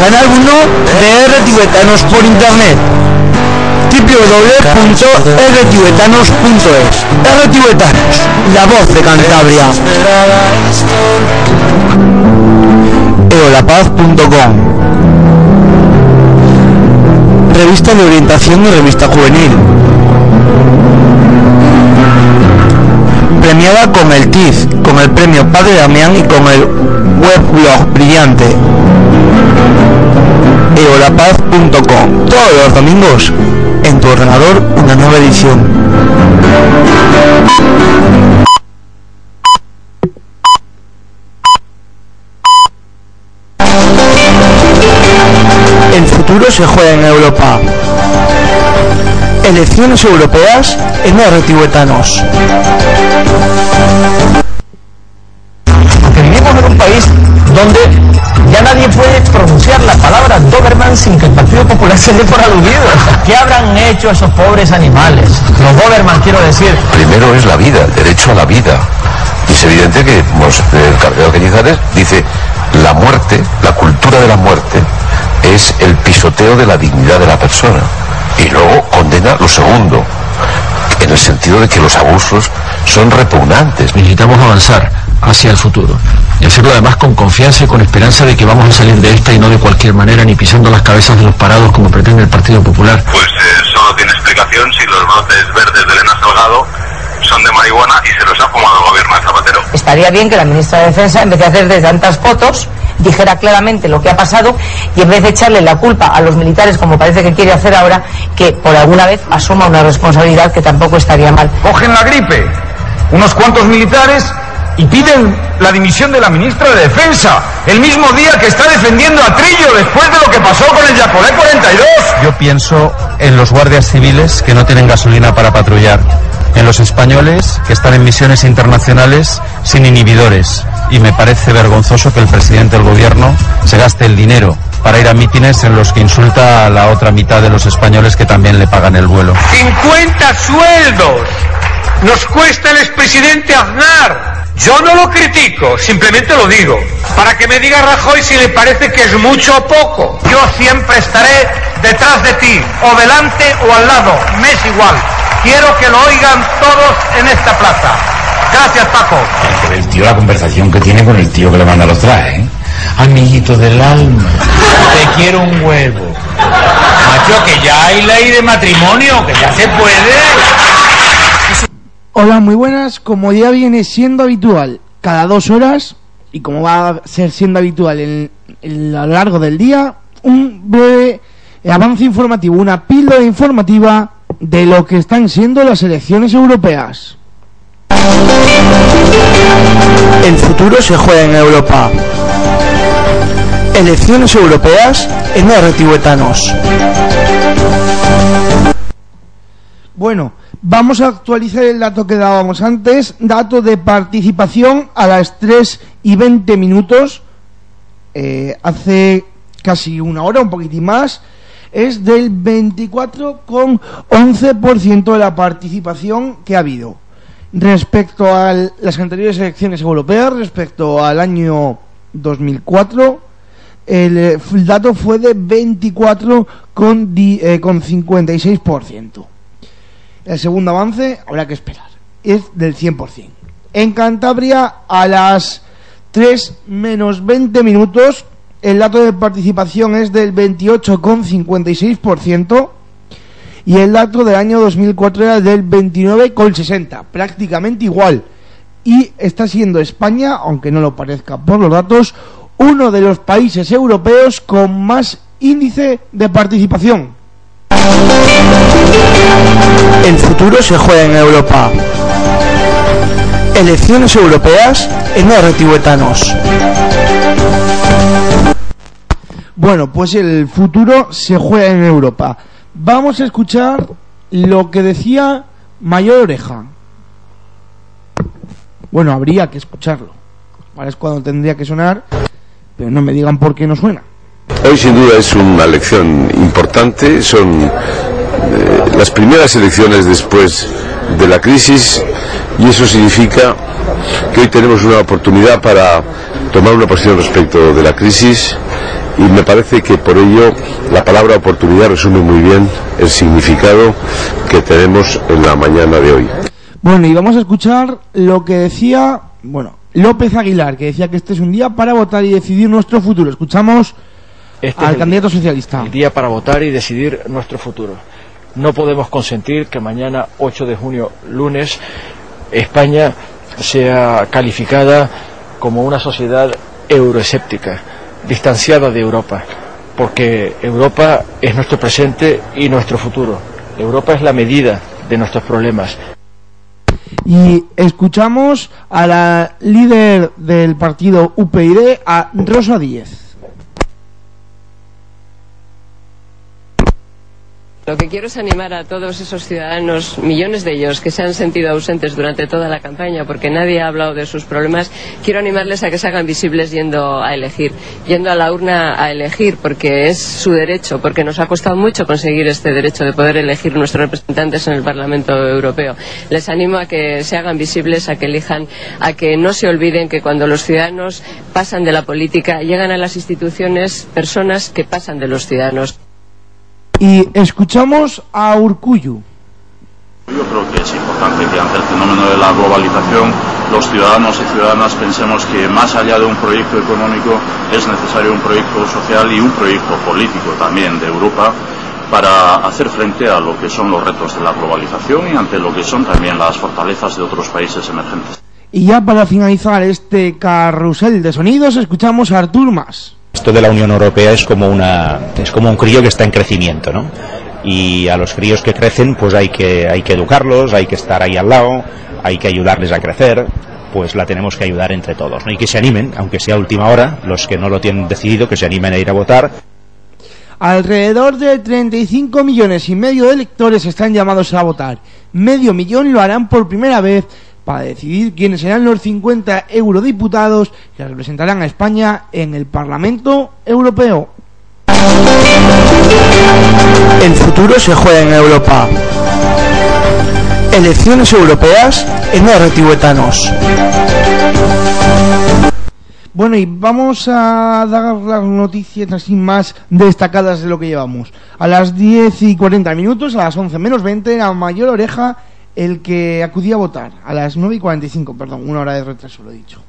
Canal 1 de R Tibetanos por internet. www.rtibetanos.es R Tibetanos, la voz de Cantabria. eolapaz.com Revista de orientación y revista juvenil. Premiada con el TIF, con el premio Padre Damián y con el webblog brillante eolapaz.com todos los domingos en tu ordenador una nueva edición. El futuro se juega en Europa. Elecciones europeas en R tibetanos vivimos en un país donde ya nadie puede pronunciar la palabra Doberman sin que el Partido Popular se dé por aludido. ¿Qué habrán hecho esos pobres animales? Los Doberman, quiero decir. Primero es la vida, el derecho a la vida. Y es evidente que pues, el cardenal Cañizares dice la muerte, la cultura de la muerte, es el pisoteo de la dignidad de la persona. Y luego condena lo segundo, en el sentido de que los abusos son repugnantes. Necesitamos avanzar hacia el futuro y hacerlo además con confianza y con esperanza de que vamos a salir de esta y no de cualquier manera ni pisando las cabezas de los parados como pretende el Partido Popular. Pues eh, solo tiene explicación si los brotes verdes de Elena Salgado son de marihuana y se los ha fumado el gobierno de Zapatero. Estaría bien que la ministra de Defensa, en vez de hacer de tantas fotos, dijera claramente lo que ha pasado y en vez de echarle la culpa a los militares, como parece que quiere hacer ahora, que por alguna vez asuma una responsabilidad que tampoco estaría mal. Cogen la gripe unos cuantos militares y piden la dimisión de la ministra de Defensa, el mismo día que está defendiendo a Trillo después de lo que pasó con el Yacolé 42. Yo pienso en los guardias civiles que no tienen gasolina para patrullar, en los españoles que están en misiones internacionales sin inhibidores. Y me parece vergonzoso que el presidente del gobierno se gaste el dinero para ir a mítines en los que insulta a la otra mitad de los españoles que también le pagan el vuelo. 50 sueldos nos cuesta el expresidente Aznar. Yo no lo critico, simplemente lo digo. Para que me diga Rajoy si le parece que es mucho o poco. Yo siempre estaré detrás de ti, o delante o al lado, me es igual. Quiero que lo oigan todos en esta plaza. Gracias, Paco. El tío, la conversación que tiene con el tío que le manda los trajes. ¿eh? Amiguito del alma, te quiero un huevo. Macho, que ya hay ley de matrimonio, que ya se puede. Hola, muy buenas. Como ya viene siendo habitual cada dos horas, y como va a ser siendo habitual en, a lo largo del día, un breve avance informativo, una píldora informativa de lo que están siendo las elecciones europeas. El futuro se juega en Europa. Elecciones europeas en R tibetanos. Bueno, vamos a actualizar el dato que dábamos antes, dato de participación a las 3 y 20 minutos, eh, hace casi una hora, un poquitín más, es del 24,11% de la participación que ha habido. Respecto a las anteriores elecciones europeas, respecto al año 2004, el, eh, el dato fue de 24,56%. El segundo avance, habrá que esperar, es del 100%. En Cantabria, a las 3 menos 20 minutos, el dato de participación es del 28,56% y el dato del año 2004 era del 29,60%, prácticamente igual. Y está siendo España, aunque no lo parezca por los datos, uno de los países europeos con más índice de participación. El futuro se juega en Europa. Elecciones europeas en R tibetanos. Bueno, pues el futuro se juega en Europa. Vamos a escuchar lo que decía Mayor Oreja. Bueno, habría que escucharlo. Ahora es cuando tendría que sonar, pero no me digan por qué no suena. Hoy sin duda es una elección importante, son eh, las primeras elecciones después de la crisis y eso significa que hoy tenemos una oportunidad para tomar una posición respecto de la crisis y me parece que por ello la palabra oportunidad resume muy bien el significado que tenemos en la mañana de hoy. Bueno, y vamos a escuchar lo que decía, bueno, López Aguilar, que decía que este es un día para votar y decidir nuestro futuro. Escuchamos Este al candidato día- socialista. El día para votar y decidir nuestro futuro. No podemos consentir que mañana, 8 de junio, lunes, España sea calificada como una sociedad euroescéptica, distanciada de Europa, porque Europa es nuestro presente y nuestro futuro. Europa es la medida de nuestros problemas. Y escuchamos a la líder del partido UPyD, a Rosa Díez. Lo que quiero es animar a todos esos ciudadanos, millones de ellos, que se han sentido ausentes durante toda la campaña porque nadie ha hablado de sus problemas. Quiero animarles a que se hagan visibles yendo a elegir, yendo a la urna a elegir porque es su derecho, porque nos ha costado mucho conseguir este derecho de poder elegir nuestros representantes en el Parlamento Europeo. Les animo a que se hagan visibles, a que elijan, a que no se olviden que cuando los ciudadanos pasan de la política, llegan a las instituciones personas que pasan de los ciudadanos. Y escuchamos a Urcuyu. Yo creo que es importante que ante el fenómeno de la globalización los ciudadanos y ciudadanas pensemos que más allá de un proyecto económico es necesario un proyecto social y un proyecto político también de Europa para hacer frente a lo que son los retos de la globalización y ante lo que son también las fortalezas de otros países emergentes. Y ya para finalizar este carrusel de sonidos, escuchamos a Artur Mas. Esto de la Unión Europea es como una es como un crío que está en crecimiento, ¿no? Y a los críos que crecen, pues hay que hay que educarlos, hay que estar ahí al lado, hay que ayudarles a crecer, pues la tenemos que ayudar entre todos, ¿no? Y que se animen, aunque sea última hora, los que no lo tienen decidido, que se animen a ir a votar. Alrededor de 35 millones y medio de electores están llamados a votar. Medio millón lo harán por primera vez para decidir quiénes serán los 50 eurodiputados que representarán a España en el Parlamento Europeo. El futuro se juega en Europa. Elecciones europeas en Arretihuetanos. Bueno, y vamos a dar las noticias así más destacadas de lo que llevamos. A las 10 y 40 minutos, a las 11 menos 20, a mayor oreja, el que acudía a votar. A las 9 y 45, perdón, una hora de retraso, lo he dicho.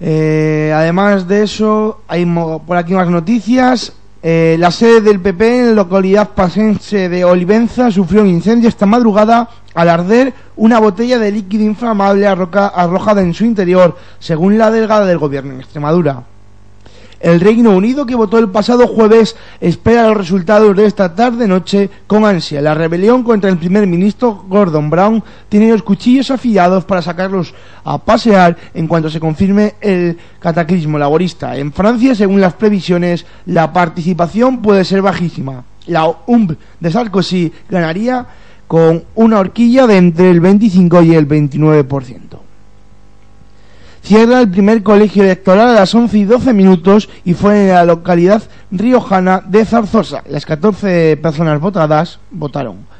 Eh, además de eso, hay por aquí más noticias. Eh, la sede del PP en la localidad pasense de Olivenza sufrió un incendio esta madrugada al arder una botella de líquido inflamable arrojada en su interior, según la delegada del gobierno en Extremadura. El Reino Unido, que votó el pasado jueves, espera los resultados de esta tarde-noche con ansia. La rebelión contra el primer ministro Gordon Brown tiene los cuchillos afilados para sacarlos a pasear en cuanto se confirme el cataclismo laborista. En Francia, según las previsiones, la participación puede ser bajísima. La UMP de Sarkozy ganaría con una horquilla de entre el 25 y el 29% cierra el primer colegio electoral a las 11 y 12 minutos y fue en la localidad riojana de Zarzosa. Las 14 personas votadas votaron.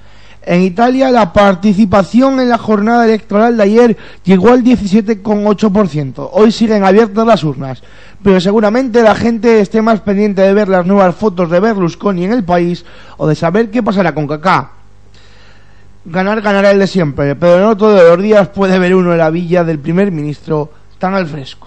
En Italia la participación en la jornada electoral de ayer llegó al 17,8%. Hoy siguen abiertas las urnas, pero seguramente la gente esté más pendiente de ver las nuevas fotos de Berlusconi en el país o de saber qué pasará con Kaká. Ganar ganará el de siempre, pero no todos los días puede ver uno la villa del primer ministro tan al fresco.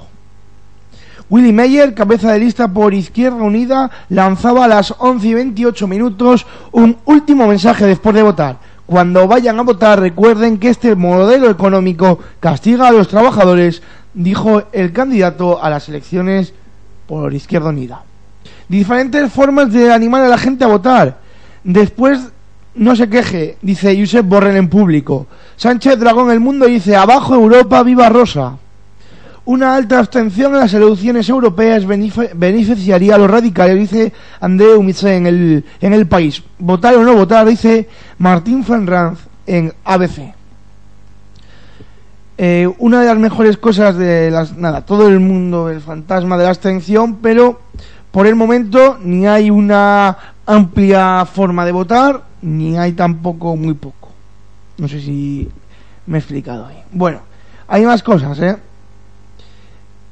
Willy Meyer, cabeza de lista por Izquierda Unida, lanzaba a las 11 y 28 minutos un último mensaje después de votar. Cuando vayan a votar recuerden que este modelo económico castiga a los trabajadores, dijo el candidato a las elecciones por Izquierda Unida. Diferentes formas de animar a la gente a votar. Después no se queje, dice Josep Borrell en público. Sánchez Dragón El Mundo dice, abajo Europa, viva Rosa. Una alta abstención en las elecciones europeas benefic- beneficiaría a los radicales, dice Andreu en el, en el país. Votar o no votar, dice Martín Fenranz en ABC. Eh, una de las mejores cosas de las... Nada, todo el mundo, el fantasma de la abstención, pero por el momento ni hay una amplia forma de votar, ni hay tampoco muy poco. No sé si me he explicado ahí. Bueno, hay más cosas, ¿eh?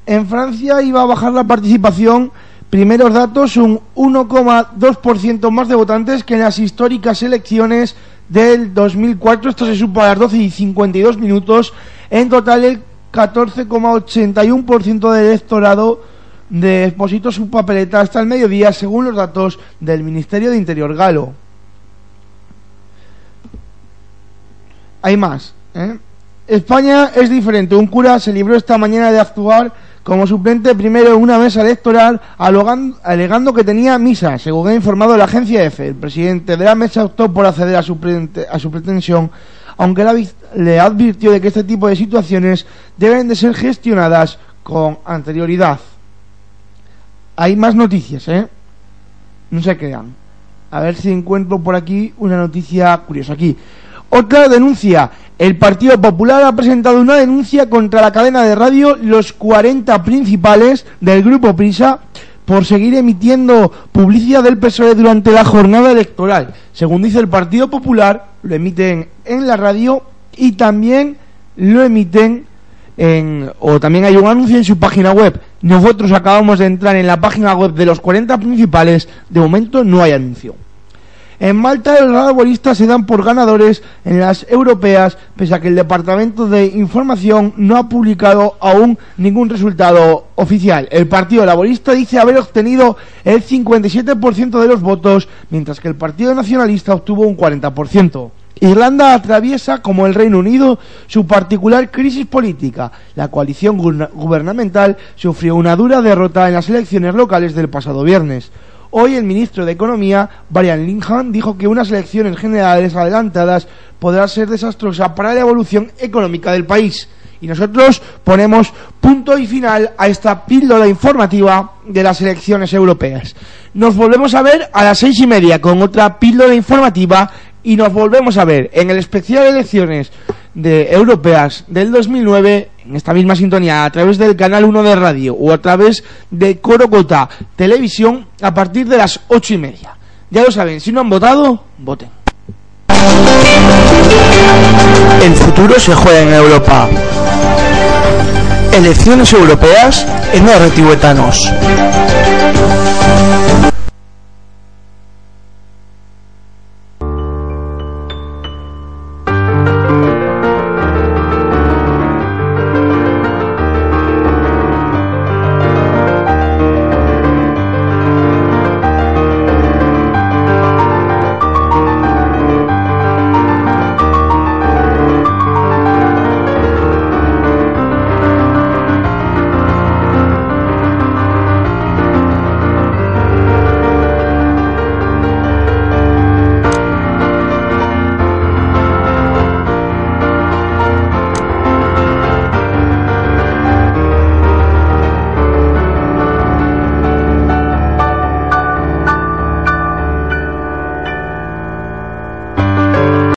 En Francia iba a bajar la participación, primeros datos, un 1,2% más de votantes que en las históricas elecciones del 2004. Esto se supo a las 12 y 52 minutos. En total, el 14,81% del electorado depositó su papeleta hasta el mediodía, según los datos del Ministerio de Interior galo. Hay más. ¿eh? España es diferente. Un cura se libró esta mañana de actuar como suplente primero en una mesa electoral alegando que tenía misa, según ha informado la agencia EFE. El presidente de la mesa optó por acceder a su, a su pretensión, aunque le advirtió de que este tipo de situaciones deben de ser gestionadas con anterioridad. Hay más noticias, ¿eh? No se crean. A ver si encuentro por aquí una noticia curiosa. Aquí. Otra denuncia. El Partido Popular ha presentado una denuncia contra la cadena de radio Los 40 Principales del Grupo Prisa por seguir emitiendo publicidad del PSOE durante la jornada electoral. Según dice el Partido Popular, lo emiten en la radio y también lo emiten en, o también hay un anuncio en su página web. Nosotros acabamos de entrar en la página web de los 40 principales, de momento no hay anuncio. En Malta los laboristas se dan por ganadores en las europeas, pese a que el Departamento de Información no ha publicado aún ningún resultado oficial. El Partido Laborista dice haber obtenido el 57% de los votos, mientras que el Partido Nacionalista obtuvo un 40%. Irlanda atraviesa, como el Reino Unido, su particular crisis política. La coalición gubernamental sufrió una dura derrota en las elecciones locales del pasado viernes. Hoy el ministro de Economía, Brian Linhan, dijo que unas elecciones generales adelantadas podrán ser desastrosas para la evolución económica del país. Y nosotros ponemos punto y final a esta píldora informativa de las elecciones europeas. Nos volvemos a ver a las seis y media con otra píldora informativa y nos volvemos a ver en el especial de elecciones de europeas del 2009 en esta misma sintonía a través del canal 1 de radio o a través de Corocota Televisión a partir de las ocho y media. Ya lo saben, si no han votado, voten. El futuro se juega en Europa. Elecciones europeas en Etanos